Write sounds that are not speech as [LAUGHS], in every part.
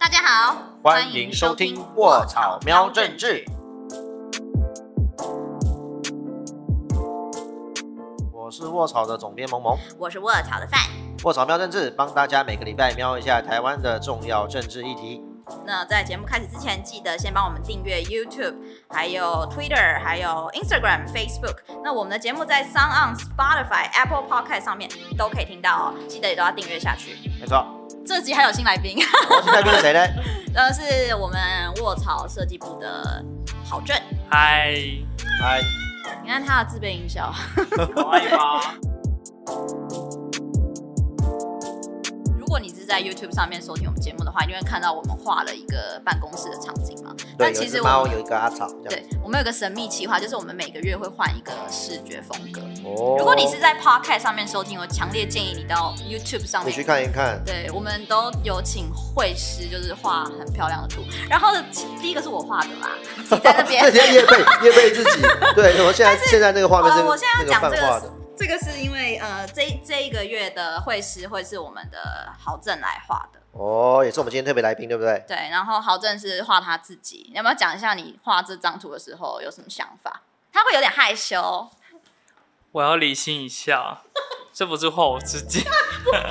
大家好，欢迎收听《卧草喵政治》。我是卧草的总编萌萌，我是卧草的范。卧草喵政治帮大家每个礼拜瞄一下台湾的重要政治议题。那在节目开始之前，记得先帮我们订阅 YouTube，还有 Twitter，还有 Instagram、Facebook。那我们的节目在 Sound on、Spotify、Apple Podcast 上面都可以听到哦，记得也都要订阅下去。没错，这集还有新来宾，新来宾是谁呢？[LAUGHS] 呃，是我们卧槽设计部的郝正。嗨，嗨，你看他的自备音效。[LAUGHS] 可以吗？果你是在 YouTube 上面收听我们节目的话，你会看到我们画了一个办公室的场景嘛？但其实我们猫有一个阿草，对我们有个神秘企划，就是我们每个月会换一个视觉风格。哦如果你是在 Podcast 上面收听，我强烈建议你到 YouTube 上面你去看一看，对，我们都有请绘师，就是画很漂亮的图。然后第一个是我画的啦，[LAUGHS] 在那边这。些叶贝叶贝自己，对，什么现在 [LAUGHS] 现在那个画面是呃我现在要讲这个这个是因为呃，这这一个月的会师会是我们的郝正来画的。哦，也是我们今天特别来宾，对不对？对，然后郝正是画他自己，你要不要讲一下你画这张图的时候有什么想法？他会有点害羞，我要理性一下，这不是画我自己，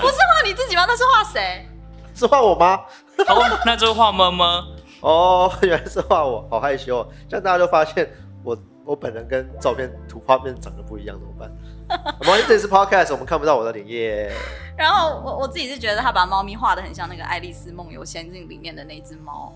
不是画你自己吗？那是画谁？是画我吗？哦，那就是画么么。哦，原来是画我，好害羞、哦。这样大家就发现我我本人跟照片图画面长得不一样，怎么办？没关系，这里是 podcast，我们看不到我的脸耶。然后我我自己是觉得他把猫咪画的很像那个《爱丽丝梦游仙境》里面的那只猫，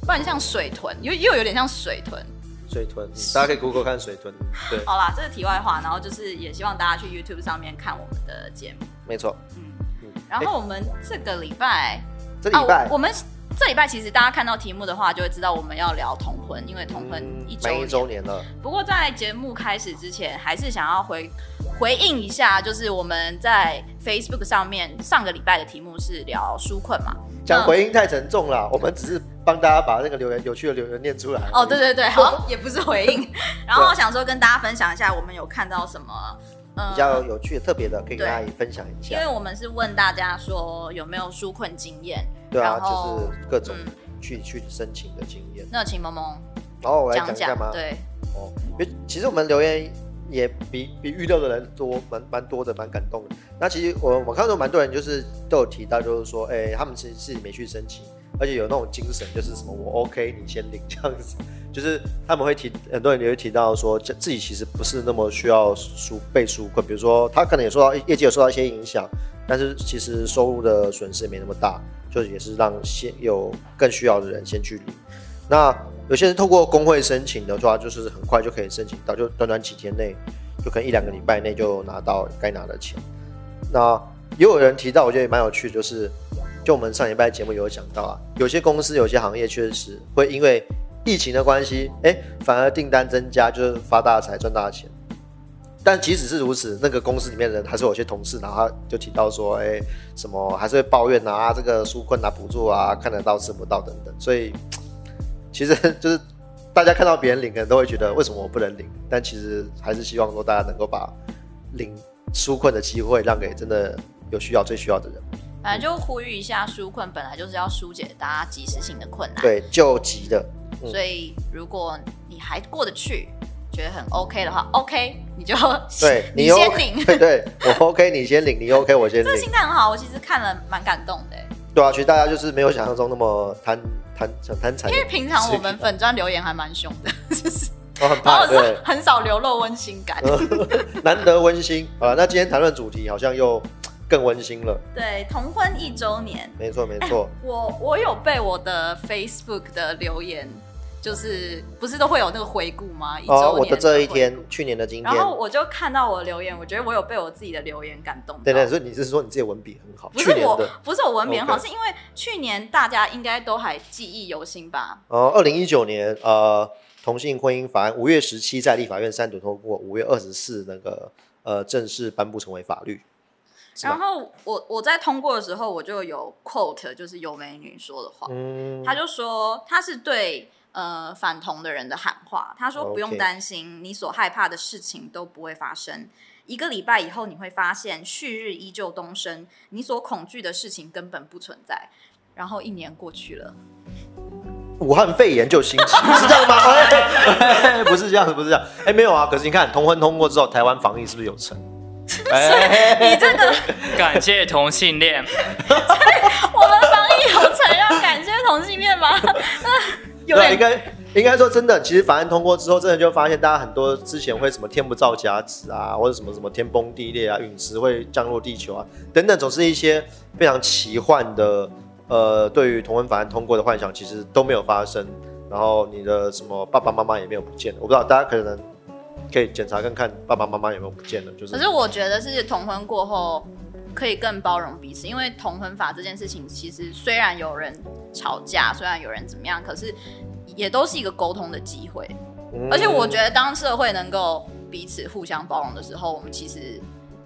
不然像水豚，又又有点像水豚。水豚，嗯大家可以 Google 看水豚。对，好啦，这是题外话，然后就是也希望大家去 YouTube 上面看我们的节目。没错。嗯，嗯，然后我们这个礼拜这礼拜、我们这礼拜其实大家看到题目的话，就会知道我们要聊同婚，因为同婚嗯一周年。满一周年了，不过在节目开始之前，还是想要回回应一下，就是我们在 Facebook 上面上个礼拜的题目是聊纾困嘛。讲回应太沉重了，我们只是帮大家把那个留言有趣的留言念出来。哦，对，对对，[LAUGHS] 好，也不是回应。[LAUGHS] 然后想说跟大家分享一下，我们有看到什么，呃比较有趣的、特别的，可以跟大家分享一下因为。我们是问大家说有没有纾困经验，对啊，就是各种嗯去、去申请的经验。那请萌萌然后我来讲讲一下吗？对，哦，因为其实我们留言也比比预料的人多，蛮蛮多的，蛮感动的。那其实我我看到蛮多人就是都有提到，就是说，哎、他们其实自己没去申请，而且有那种精神，就是什么我 OK 你先领这样子，就是他们会提很多人也会提到说，这自己其实不是那么需要输被纾困，比如说他可能也受到业绩有受到一些影响，但是其实收入的损失没那么大，就是也是让先有更需要的人先去领。那有些人透过工会申请的话，就是很快就可以申请到，就短短几天内，就可能一两个礼拜内就拿到该拿的钱。那也有人提到，我觉得也蛮有趣，就是就我们上礼拜节目有讲到啊，有些公司、有些行业确实会因为疫情的关系，哎，反而订单增加，就是发大财、赚大钱。但即使是如此，那个公司里面的人还是有些同事，然后他就提到说，哎，什么还是会抱怨啊，这个纾困啊、补助啊，看得到吃不到等等。所以其实 [LAUGHS] 就是大家看到别人领，可能都会觉得为什么我不能领？但其实还是希望说大家能够把领纾困的机会让给真的有需要、最需要的人。反正就呼吁一下，纾困本来就是要疏解大家及时性的困难，对，救急的，嗯所以如果你还过得去，觉得很 OK 的话，OK 你就对你先领。[LAUGHS] 对对，我 OK，你先领，你 OK，我先领这个。心态很好，我其实看了蛮感动的欸，对啊，其实大家就是没有想象中那么贪贪想贪财，因为平常我们粉砖留言还蛮凶的，[LAUGHS] 就是哦很怕，对，很少流露温馨感。[LAUGHS] 难得温馨。好了，那今天谈论主题好像又更温馨了。对，同婚一周年，没错没错，我我有被我的 Facebook 的留言，就是不是都会有那个回顾吗？一周年哦，我的这一天，去年的今天，然后我就看到我的留言，我觉得我有被我自己的留言感动到。对对，所以你是说你自己文笔很好？不是我不是我文笔很好是因为去年大家应该都还记忆犹新吧？呃，二零一九年呃，同性婚姻法案五月十七在立法院三读通过，五月二十四那个呃正式颁布成为法律。然后我我在通过的时候，我就有 quote，就是有美女说的话，嗯，他就说他是对呃反同的人的喊话，他说不用担心，你所害怕的事情都不会发生。一个礼拜以后，你会发现旭日依旧东升，你所恐惧的事情根本不存在。然后一年过去了，武汉肺炎就兴起，是这样吗？[LAUGHS] 哎不是这样子，不是这样。哎，没有啊。可是你看，同婚通过之后，台湾防疫是不是有成？哎，你这个 [LAUGHS] 感谢同性恋，[LAUGHS] 我们防疫有成要感谢同性恋吗？[LAUGHS] 有对，应点该应该说真的，其实法案通过之后，真的就发现大家很多之前会什么天不造假子啊，或者什么什么天崩地裂啊，陨石会降落地球啊，等等，总是一些非常奇幻的，呃，对于同婚法案通过的幻想，其实都没有发生。然后你的什么爸爸妈妈也没有不见，我不知道大家可能可以检查看看爸爸妈妈有没有不见了，就是可是我觉得是同婚过后可以更包容彼此，因为同婚法这件事情，其实虽然有人吵架，虽然有人怎么样，可是也都是一个沟通的机会。嗯而且我觉得，当社会能够彼此互相包容的时候，我们其实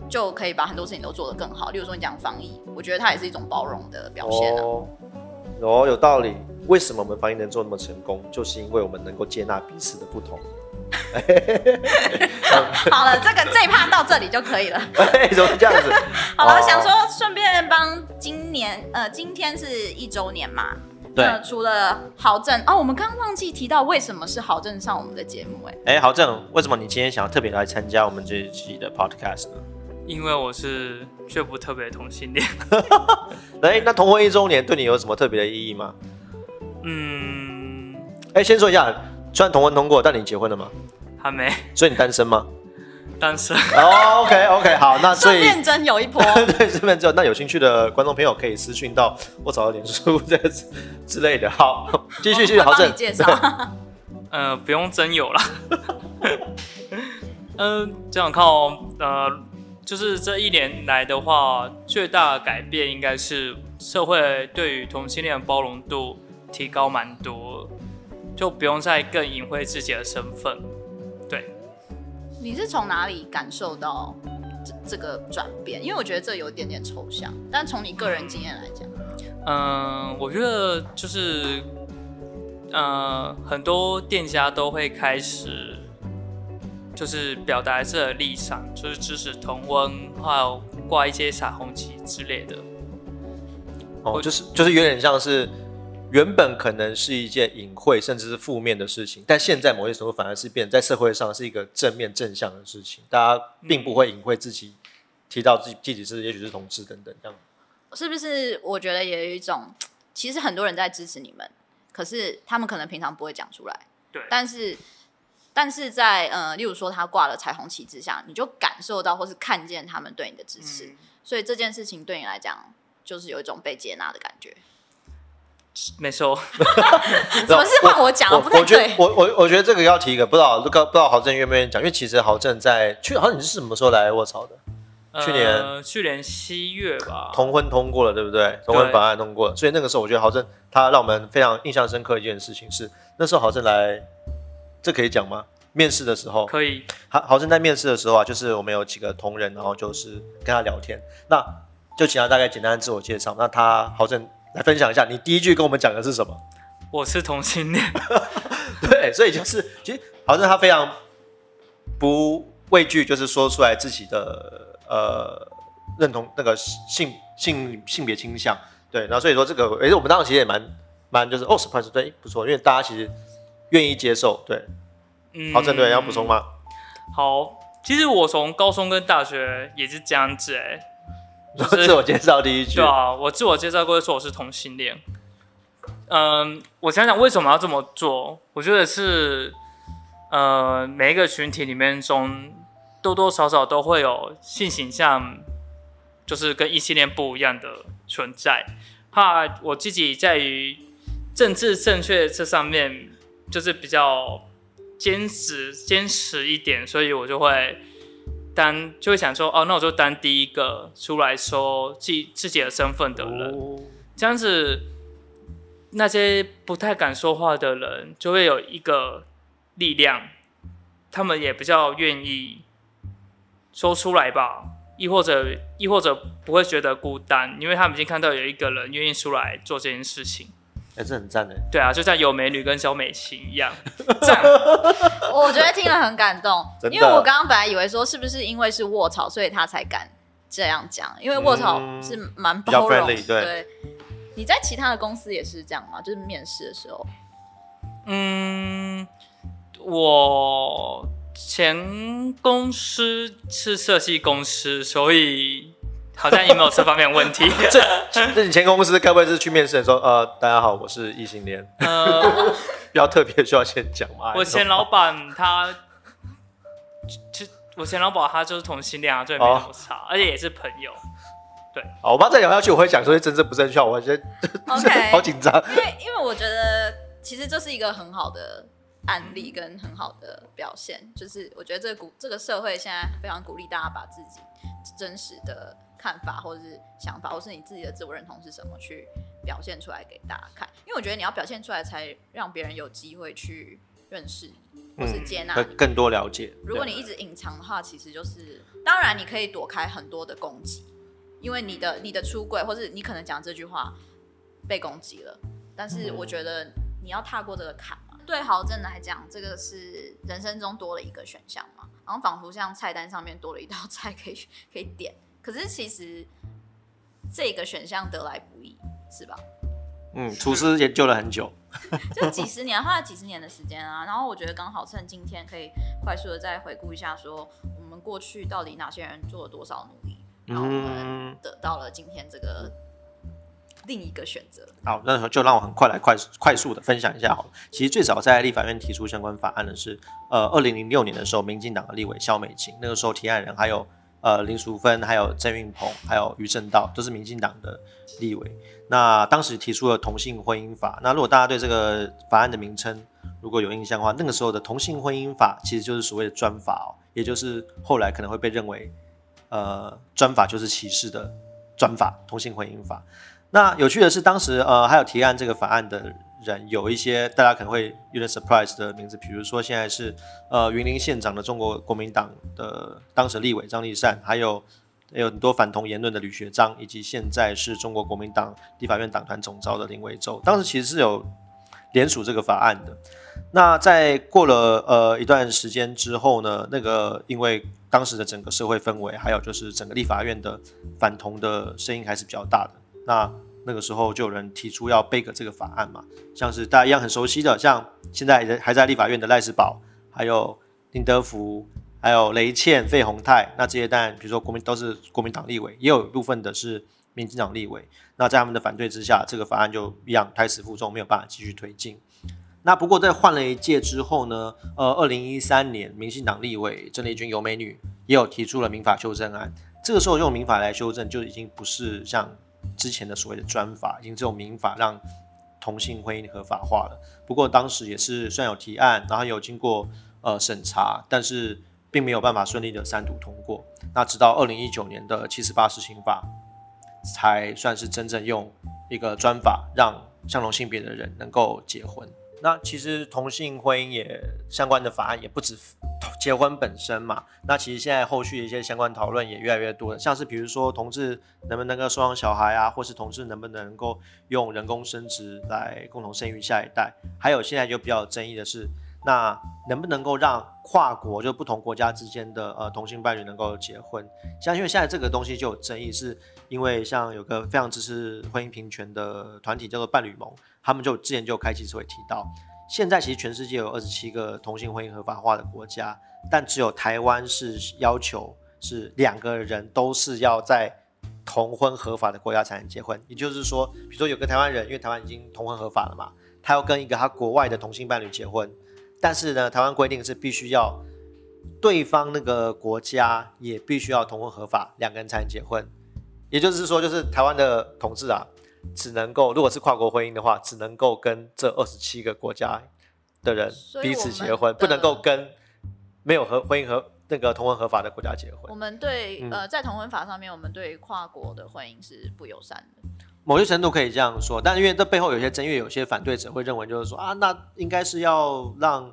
就可以把很多事情都做得更好。例如说，你讲防疫，我觉得它也是一种包容的表现啊。哦，哦，有道理。为什么我们防疫能做那么成功？就是因为我们能够接纳彼此的不同。[LAUGHS] 好了，这个这一趴到这里就可以了。哎，怎么这样子？[LAUGHS] 好了，哦想说顺便帮今年呃，今天是一周年嘛。对那除了郝正哦，我们刚刚忘记提到为什么是郝正上我们的节目哎、哎，郝正，为什么你今天想要特别来参加我们这一期的 podcast 呢？因为我是却不特别的同性恋。[LAUGHS] 哎，那同婚一周年对你有什么特别的意义吗？嗯，哎，先说一下，虽然同婚通过，但你结婚了吗？还没所以你单身吗？单身。哦，OK OK，好，那 [LAUGHS] 所以顺便真有一波。[LAUGHS] 对这边只有那有兴趣的观众朋友可以私讯到我找到脸书这个之之类的。好，继 [LAUGHS] 续继续，好正介绍。呃，不用真有了。嗯、这样看哦，呃，就是这一年来的话，最大的改变应该是社会对于同性恋的包容度提高蛮多，就不用再更隐晦自己的身份。对，你是从哪里感受到这这个转变？因为我觉得这有点点抽象，但从你个人经验来讲，嗯，我觉得就是，呃，很多店家都会开始，就是表达自己的立场，就是支持同温，还有挂一些彩虹旗之类的。哦，就是就是有点像是原本可能是一件隐晦甚至是负面的事情，但现在某些程度反而是变在社会上是一个正面正向的事情，大家并不会隐晦自己提到自己自己是也许是同志等等这样。是不是？我觉得也有一种，其实很多人在支持你们，可是他们可能平常不会讲出来，对，但是。但是在呃，例如说他挂了彩虹旗之下，你就感受到或是看见他们对你的支持，嗯所以这件事情对你来讲，就是有一种被接纳的感觉。没错。[LAUGHS] 怎么是换我讲我？不太我觉得对。我我我觉得这个要提一个，不知道不知道不知道郝正愿不愿意讲，因为其实郝正在去，好像你是什么时候来卧槽的？去年呃、去年七月吧。同婚通过了，对不对？同婚法案通过了，所以那个时候我觉得郝正他让我们非常印象深刻一件事情是，那时候郝正来，这可以讲吗？面试的时候，可以，郝郝正在面试的时候啊，就是我们有几个同仁，然后就是跟他聊天，那就请他大概简单自我介绍。那他郝正来分享一下，你第一句跟我们讲的是什么？我是同性恋。[LAUGHS] 对，所以就是其实好像他非常不畏惧，就是说出来自己的呃认同那个性性性别倾向。对，然后所以说这个，哎，我们当时其实也蛮蛮就是哦，surprise，对，不错，因为大家其实愿意接受。对，嗯好，郑队，要补充？吗？好，其实我从高中跟大学也是这样子哎、就是自我介绍第一句对，啊，我自我介绍过说我是同性恋。嗯，我想想为什么要这么做？我觉得是，呃，每一个群体里面中多多少少都会有性倾向，就是跟异性恋不一样的存在。怕我自己在于政治正确这上面，就是比较坚持坚持一点，所以我就会当就会想说，哦，那我就当第一个出来说自自己的身份的人，这样子那些不太敢说话的人就会有一个力量，他们也比较愿意说出来吧，亦或者亦或者不会觉得孤单，因为他们已经看到有一个人愿意出来做这件事情。哎，这很赞的。对啊，就像有美女跟小美琴一样，[LAUGHS] 赞。我觉得听了很感动，因为我刚刚本来以为说是不是因为是卧槽，所以他才敢这样讲，因为卧槽嗯。是蛮比较包容，friendly，对。你在其他的公司也是这样吗？就是面试的时候，嗯，我前公司是设计公司，所以好像也没有这方面的问题。[LAUGHS] 这这你前公司该不会是去面试的时候，呃，大家好，我是异性恋，呃，[LAUGHS] 比较特别需要先讲吗？我前老板他，就我前老板他就是同性恋啊，这也没什么差，而且也是朋友。对好，我怕再聊下去，我会讲说些真正不正确，我觉得 [LAUGHS] OK 好紧张。因为因为我觉得其实这是一个很好的案例跟很好的表现，就是我觉得这个鼓这个社会现在非常鼓励大家把自己真实的看法或者是想法，或是你自己的自我认同是什么去表现出来给大家看，因为我觉得你要表现出来，才让别人有机会去认识你或是接纳更多了解。如果你一直隐藏的话，其实就是当然你可以躲开很多的攻击，因为你的你的出柜，或是你可能讲这句话被攻击了，但是我觉得你要踏过这个坎嘛。对豪正来讲，这个是人生中多了一个选项嘛，然后仿佛像菜单上面多了一道菜可以 [LAUGHS] 可以点，可是其实这个选项得来不易，是吧？嗯，厨师研究了很久。[LAUGHS] 就几十年，花了几十年的时间啊。然后我觉得刚好趁今天可以快速的再回顾一下，说我们过去到底哪些人做了多少努力，然后我们得到了今天这个另一个选择。好，那就让我很快来快快速的分享一下好了。其实最早在立法院提出相关法案的是，呃，二零零六年的时候，民进党的立委肖美琴，那个时候提案人还有呃林淑芬，还有郑运鹏，还有于正道，都是民进党的立委。那当时提出了同性婚姻法。那如果大家对这个法案的名称如果有印象的话，那个时候的同性婚姻法其实就是所谓的专法哦，也就是后来可能会被认为，呃，专法就是歧视的专法，同性婚姻法。那有趣的是，当时呃还有提案这个法案的人，有一些大家可能会有点 surprise 的名字，比如说现在是呃云林县长的中国国民党的当时立委张立善，还有有很多反同言论的吕学章，以及现在是中国国民党立法院党团总召的林维洲，当时其实是有联署这个法案的。那在过了呃一段时间之后呢，那个因为当时的整个社会氛围，还有就是整个立法院的反同的声音还是比较大的。那那个时候就有人提出要背个这个法案嘛，像是大家一样很熟悉的，像现在还在立法院的赖世宝，还有林德福，还有雷倩、费鸿泰，那这些当然比如说国民都是国民党立委，也有部分的是民进党立委。那在他们的反对之下，这个法案就一样胎死腹中，没有办法继续推进。那不过在换了一届之后呢，呃，二零一三年，民进党立委郑丽君尤美女也有提出了民法修正案。这个时候用民法来修正，就已经不是像之前的所谓的专法，已经只有民法让同性婚姻合法化了。不过当时也是虽然有提案，然后有经过呃审查，但是并没有办法顺利的三读通过。那直到二零一九年的七十八施行法，才算是真正用一个专法让相同性别的人能够结婚。那其实同性婚姻也相关的法案也不止结婚本身嘛。那其实现在后续的一些相关讨论也越来越多了，像是比如说同志能不能够收养小孩啊，或是同志能不能够用人工生殖来共同生育下一代。还有现在就比较有争议的是，那能不能够让跨国就不同国家之间的呃同性伴侣能够结婚？像因为现在这个东西就有争议，是因为像有个非常支持婚姻平权的团体叫做伴侣盟。他们就之前就开记者会提到，现在其实全世界有二十七个同性婚姻合法化的国家，但只有台湾是要求是两个人都是要在同婚合法的国家才能结婚。也就是说，比如说有个台湾人，因为台湾已经同婚合法了嘛，他要跟一个他国外的同性伴侣结婚，但是呢，台湾规定是必须要对方那个国家也必须要同婚合法，两个人才能结婚。也就是说，就是台湾的同志啊。只能够，如果是跨国婚姻的话，只能够跟这二十七个国家的人彼此结婚，不能够跟没有合婚姻和那个同婚合法的国家结婚。我们对呃，在同婚法上面，我们对跨国的婚姻是不友善的。某些程度可以这样说，但因为这背后有些争议，有些反对者会认为就是说啊，那应该是要让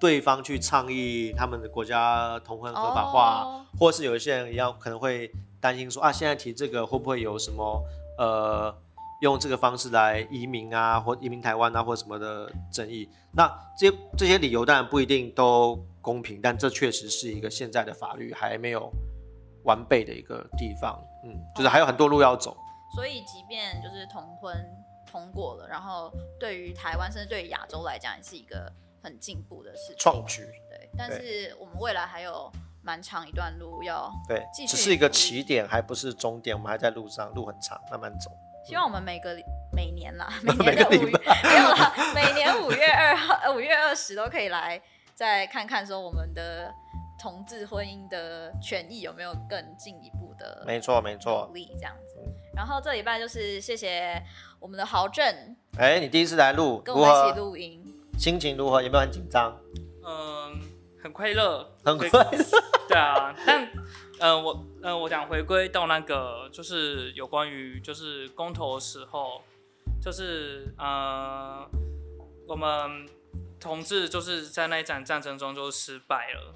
对方去倡议他们的国家同婚合法化，或是有一些人也要可能会担心说啊，现在提这个会不会有什么呃。用这个方式来移民啊，或移民台湾啊，或什么的争议，那这些这些理由当然不一定都公平，但这确实是一个现在的法律还没有完备的一个地方，嗯，就是还有很多路要走。所以即便就是同婚通过了，然后对于台湾甚至对于亚洲来讲，也是一个很进步的事情。创举，对，但是我们未来还有蛮长一段路要对只是一个起点，还不是终点，我们还在路上，路很长，慢慢走。希望我们每个每年啦，每 [LAUGHS] 每年的五月没有啦，每年五月二号、呃五月二十都可以来再看看说我们的同志婚姻的权益有没有更进一步的没错，没错努。力这样子嗯。然后这礼拜就是谢谢我们的豪正哎，你第一次来录，跟我们一起何？录音，心情如何？有没有很紧张？嗯，很快乐，[LAUGHS] 很快乐。对啊，但呃，我嗯，我想回归到那个，就是有关于就是公投的时候，就是呃，我们同志就是在那一场战争中就失败了，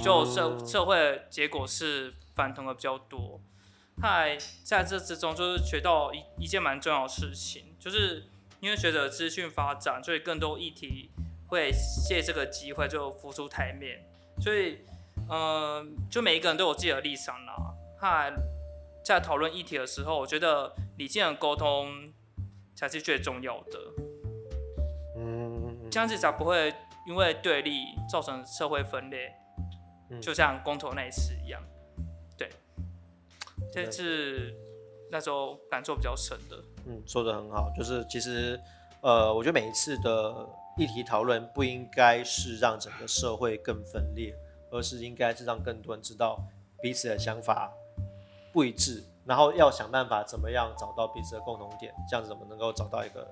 就社嗯社会结果是反同的比较多。嗨，在这之中就是学到一一件蛮重要的事情，就是因为随着资讯发展，所以更多议题会借这个机会就浮出台面，所以嗯，就每一个人都有自己的立场啦。嗨，在讨论议题的时候，我觉得理性的沟通才是最重要的，嗯，这样子才不会因为对立造成社会分裂，嗯就像公投那一次一样。对，这是那时候感受比较深的。嗯，说的很好，就是其实，呃，我觉得每一次的议题讨论不应该是让整个社会更分裂，而是应该是让更多人知道彼此的想法不一致，然后要想办法怎么样找到彼此的共同点，这样子我们能够找到一个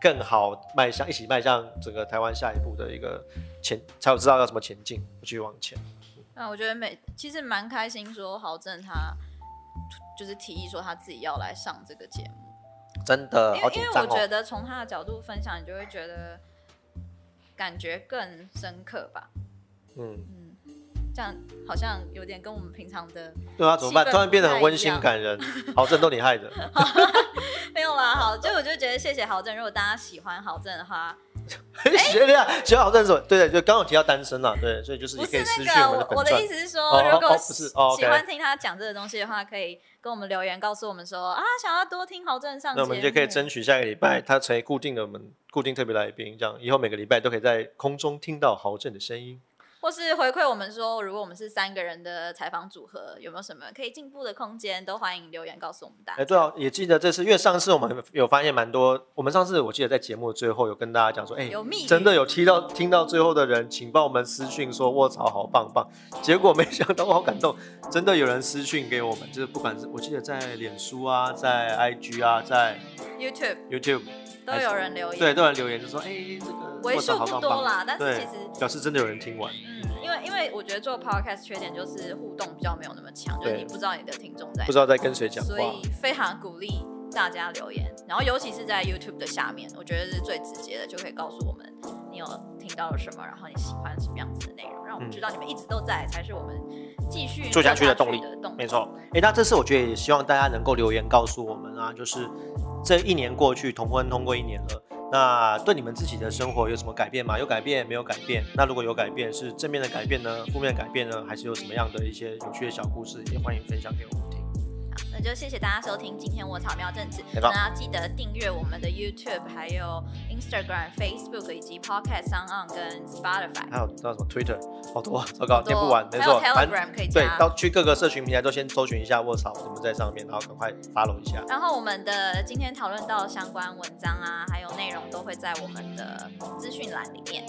更好迈向一起迈向整个台湾下一步的一个前，才有知道要怎么前进，继续往前。那我觉得每其实蛮开心，说豪正他就是提议说他自己要来上这个节目。真的因为因为我觉哦。得从他的角度分享，你就会觉得感觉更深刻吧。嗯，嗯，这样好像有点跟我们平常的对啊，怎么办？突然变得很温馨感人，[LAUGHS] 好，正都你害的。[LAUGHS] 没有啦。好，就我就觉得谢谢豪正，如果大家喜欢豪正的话，[LAUGHS] 学的呀，学好认识我，对对，就刚好提到单身了，对，所以就是不是也可以私那个讯我们的我我的意。思是说，哦如果喜欢听他讲这个东西的话，可以跟我们留言告诉我们说啊，想要多听豪正上，那我们就可以争取下个礼拜他成为固定的我们固定特别来宾，这样以后每个礼拜都可以在空中听到豪正的声音。或是回馈我们说，如果我们是三个人的采访组合，有没有什么可以进步的空间，都欢迎留言告诉我们大哎，家。对啊，也记得这次，因为上次我们有发现蛮多，我们上次我记得在节目的最后有跟大家讲说，哎，有密真的有听到听到最后的人，请帮我们私讯说卧槽好棒棒。结果没想到我好感动，真的有人私讯给我们，就是不管是我记得在脸书啊，在 IG 啊，在 YouTube YouTube 都有人留言，对，都有人留言就说，哎、这个为数不多啦，但是其实。表示真的有人听完。我觉得做 podcast 缺点就是互动比较没有那么强，就是你不知道你的听众在不知道在跟谁讲话所。以非常鼓励大家留言，然后尤其是在 YouTube 的下面，我觉得是最直接的，就可以告诉我们你有听到了什么，然后你喜欢什么样子的内容，让我们嗯知道你们一直都在，才是我们继续做下去的动力的动力。没错，哎、那这次我觉得也希望大家能够留言告诉我们啊，就是这一年过去，同婚通过一年了，那对你们自己的生活有什么改变吗？有改变没有改变？那如果有改变，是正面的改变呢？负面的改变呢？还是有什么样的一些有趣的小故事，也欢迎分享给我们听。好，那就谢谢大家收听今天我草喵政治，那要记得订阅我们的 YouTube，还有 Instagram、Facebook 以及 Podcast、s o n On 跟 Spotify。还有到什么 Twitter，好多，[LAUGHS] 糟糕，念不完，没错，反 Telegram 可以对加，到去各个社群平台都先搜寻一下卧槽，我们在上面，然后赶快 follow 一下。然后我们的今天讨论到相关文章啊，还有内容都会在我们的资讯栏里面。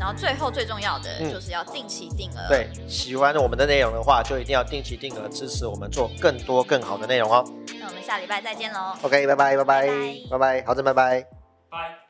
然后最后最重要的嗯就是要定期定额。对，喜欢我们的内容的话，就一定要定期定额支持我们做更多更好的内容哦。那我们下礼拜再见喽。OK，拜拜，拜拜拜拜，拜拜，好的，拜拜。拜。